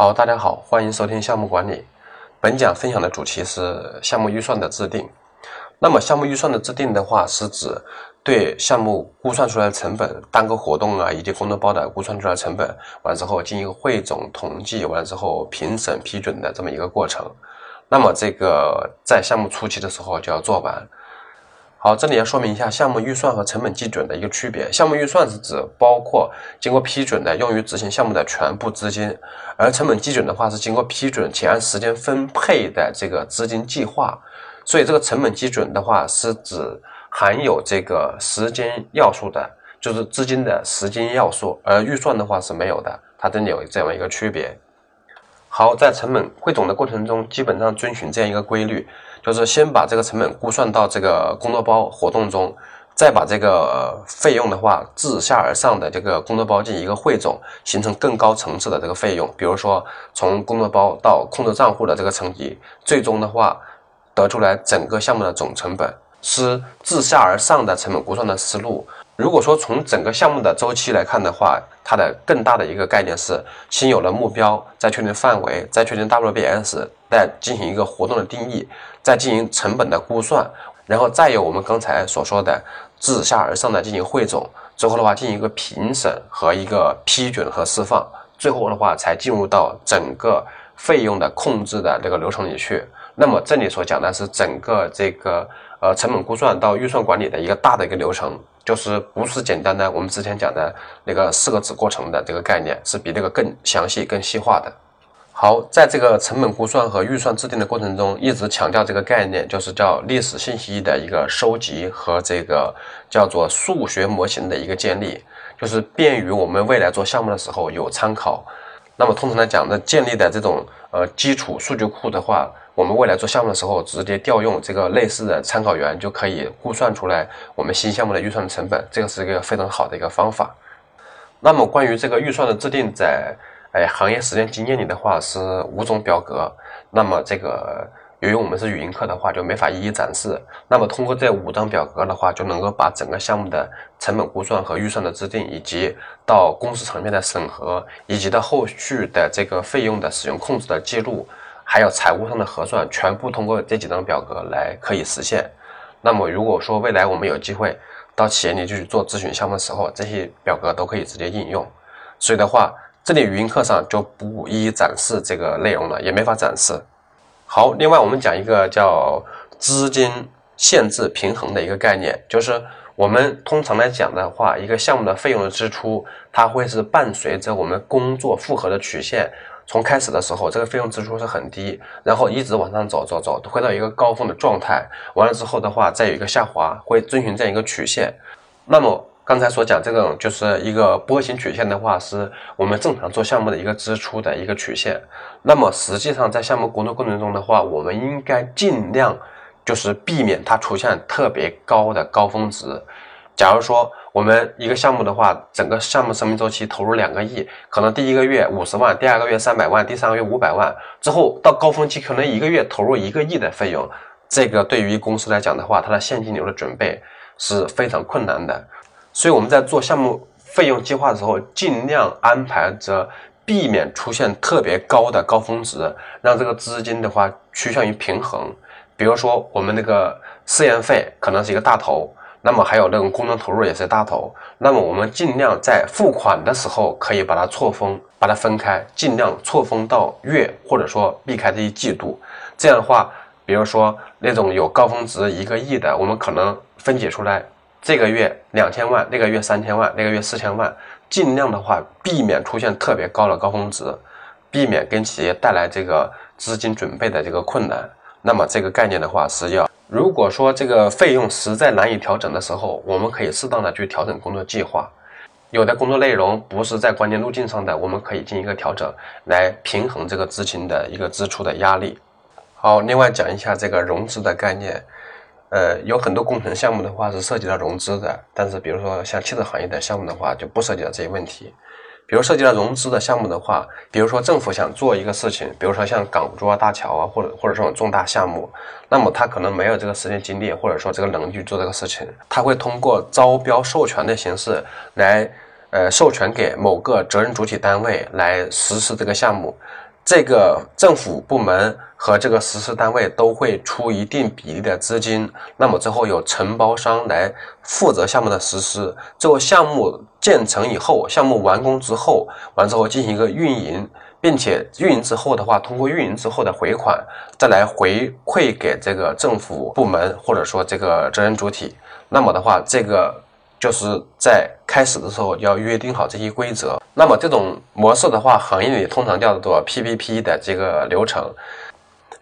好，大家好，欢迎收听项目管理。本讲分享的主题是项目预算的制定。那么，项目预算的制定的话，是指对项目估算出来的成本、单个活动啊以及工作包的估算出来的成本，完之后进行汇总统计，完之后评审批准的这么一个过程。那么，这个在项目初期的时候就要做完。好，这里要说明一下项目预算和成本基准的一个区别。项目预算是指包括经过批准的用于执行项目的全部资金，而成本基准的话是经过批准且按时间分配的这个资金计划。所以这个成本基准的话是指含有这个时间要素的，就是资金的时间要素，而预算的话是没有的。它这里有这样一个区别。好，在成本汇总的过程中，基本上遵循这样一个规律。就是先把这个成本估算到这个工作包活动中，再把这个费用的话自下而上的这个工作包进行一个汇总，形成更高层次的这个费用。比如说从工作包到控制账户的这个层级，最终的话得出来整个项目的总成本，是自下而上的成本估算的思路。如果说从整个项目的周期来看的话，它的更大的一个概念是先有了目标，再确定范围，再确定 WBS，再进行一个活动的定义，再进行成本的估算，然后再有我们刚才所说的自下而上的进行汇总，最后的话进行一个评审和一个批准和释放，最后的话才进入到整个费用的控制的这个流程里去。那么这里所讲的是整个这个呃成本估算到预算管理的一个大的一个流程。就是不是简单的我们之前讲的那个四个子过程的这个概念，是比这个更详细、更细化的。好，在这个成本估算和预算制定的过程中，一直强调这个概念，就是叫历史信息的一个收集和这个叫做数学模型的一个建立，就是便于我们未来做项目的时候有参考。那么通常来讲呢，建立的这种呃基础数据库的话。我们未来做项目的时候，直接调用这个类似的参考源，就可以估算出来我们新项目的预算成本，这个是一个非常好的一个方法。那么关于这个预算的制定，在哎行业实践经验里的话是五种表格。那么这个由于我们是语音课的话，就没法一一展示。那么通过这五张表格的话，就能够把整个项目的成本估算和预算的制定，以及到公司层面的审核，以及到后续的这个费用的使用控制的记录。还有财务上的核算，全部通过这几张表格来可以实现。那么，如果说未来我们有机会到企业里去做咨询项目的时候，这些表格都可以直接应用。所以的话，这里语音课上就不一一展示这个内容了，也没法展示。好，另外我们讲一个叫资金限制平衡的一个概念，就是我们通常来讲的话，一个项目的费用的支出，它会是伴随着我们工作负荷的曲线。从开始的时候，这个费用支出是很低，然后一直往上走走走，会到一个高峰的状态。完了之后的话，再有一个下滑，会遵循这样一个曲线。那么刚才所讲这种就是一个波形曲线的话，是我们正常做项目的一个支出的一个曲线。那么实际上在项目工作过程中的话，我们应该尽量就是避免它出现特别高的高峰值。假如说我们一个项目的话，整个项目生命周期投入两个亿，可能第一个月五十万，第二个月三百万，第三个月五百万，之后到高峰期可能一个月投入一个亿的费用，这个对于公司来讲的话，它的现金流的准备是非常困难的。所以我们在做项目费用计划的时候，尽量安排着避免出现特别高的高峰值，让这个资金的话趋向于平衡。比如说我们那个试验费可能是一个大头。那么还有那种工程投入也是大头，那么我们尽量在付款的时候可以把它错峰，把它分开，尽量错峰到月，或者说避开这一季度。这样的话，比如说那种有高峰值一个亿的，我们可能分解出来，这个月两千万，那个月三千万，那个月四千万，尽量的话避免出现特别高的高峰值，避免跟企业带来这个资金准备的这个困难。那么这个概念的话是要。如果说这个费用实在难以调整的时候，我们可以适当的去调整工作计划。有的工作内容不是在关键路径上的，我们可以进行一个调整，来平衡这个资金的一个支出的压力。好，另外讲一下这个融资的概念。呃，有很多工程项目的话是涉及到融资的，但是比如说像汽车行业的项目的话，就不涉及到这些问题。比如涉及到融资的项目的话，比如说政府想做一个事情，比如说像港珠澳大桥啊，或者或者这种重大项目，那么他可能没有这个时间精力，或者说这个能力去做这个事情，他会通过招标授权的形式来，呃，授权给某个责任主体单位来实施这个项目。这个政府部门和这个实施单位都会出一定比例的资金，那么之后有承包商来负责项目的实施。最后项目建成以后，项目完工之后，完之后进行一个运营，并且运营之后的话，通过运营之后的回款，再来回馈给这个政府部门或者说这个责任主体。那么的话，这个。就是在开始的时候要约定好这些规则。那么这种模式的话，行业里通常叫做 PPP 的这个流程，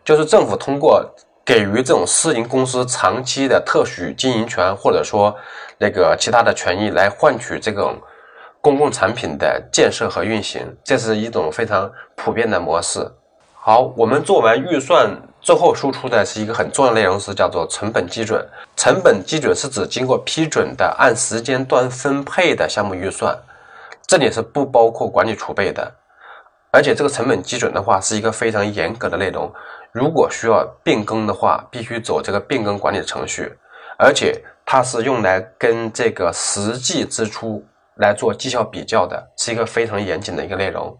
就是政府通过给予这种私营公司长期的特许经营权，或者说那个其他的权益，来换取这种公共产品的建设和运行，这是一种非常普遍的模式。好，我们做完预算。最后输出的是一个很重要的内容，是叫做成本基准。成本基准是指经过批准的按时间段分配的项目预算，这里是不包括管理储备的。而且这个成本基准的话是一个非常严格的内容，如果需要变更的话，必须走这个变更管理的程序，而且它是用来跟这个实际支出来做绩效比较的，是一个非常严谨的一个内容。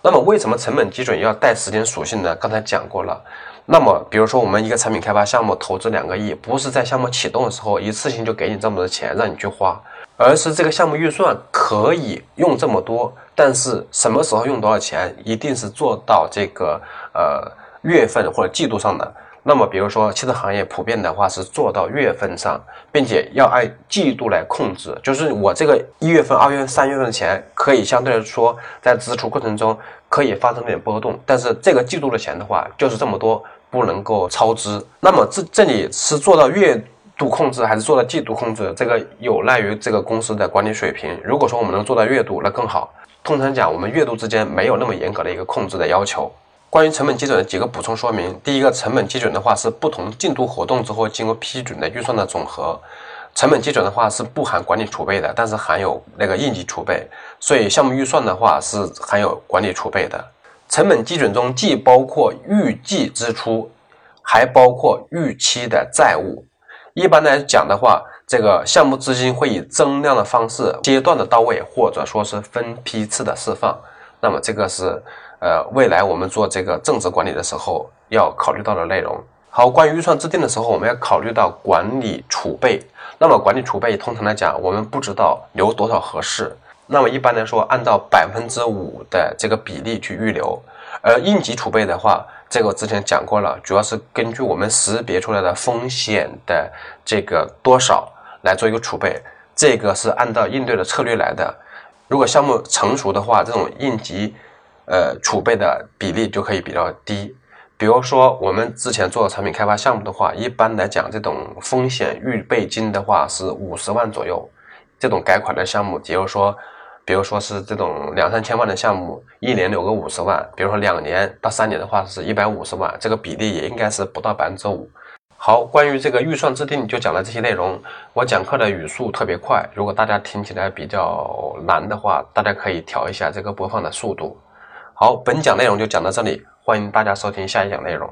那么为什么成本基准要带时间属性呢？刚才讲过了。那么，比如说我们一个产品开发项目投资两个亿，不是在项目启动的时候一次性就给你这么多钱让你去花，而是这个项目预算可以用这么多，但是什么时候用多少钱，一定是做到这个呃月份或者季度上的。那么，比如说汽车行业普遍的话是做到月份上，并且要按季度来控制，就是我这个一月份、二月份、三月份的钱可以相对来说在支出过程中可以发生点波动，但是这个季度的钱的话就是这么多。不能够超支，那么这这里是做到月度控制还是做到季度控制？这个有赖于这个公司的管理水平。如果说我们能做到月度，那更好。通常讲，我们月度之间没有那么严格的一个控制的要求。关于成本基准的几个补充说明：第一个，成本基准的话是不同进度活动之后经过批准的预算的总和。成本基准的话是不含管理储备的，但是含有那个应急储备，所以项目预算的话是含有管理储备的。成本基准中既包括预计支出，还包括预期的债务。一般来讲的话，这个项目资金会以增量的方式阶段的到位，或者说是分批次的释放。那么这个是呃未来我们做这个政治管理的时候要考虑到的内容。好，关于预算制定的时候，我们要考虑到管理储备。那么管理储备通常来讲，我们不知道留多少合适。那么一般来说，按照百分之五的这个比例去预留，而应急储备的话，这个我之前讲过了，主要是根据我们识别出来的风险的这个多少来做一个储备，这个是按照应对的策略来的。如果项目成熟的话，这种应急呃储备的比例就可以比较低。比如说我们之前做的产品开发项目的话，一般来讲，这种风险预备金的话是五十万左右，这种改款的项目，比如说。比如说是这种两三千万的项目，一年留个五十万，比如说两年到三年的话是一百五十万，这个比例也应该是不到百分之五。好，关于这个预算制定就讲了这些内容。我讲课的语速特别快，如果大家听起来比较难的话，大家可以调一下这个播放的速度。好，本讲内容就讲到这里，欢迎大家收听下一讲内容。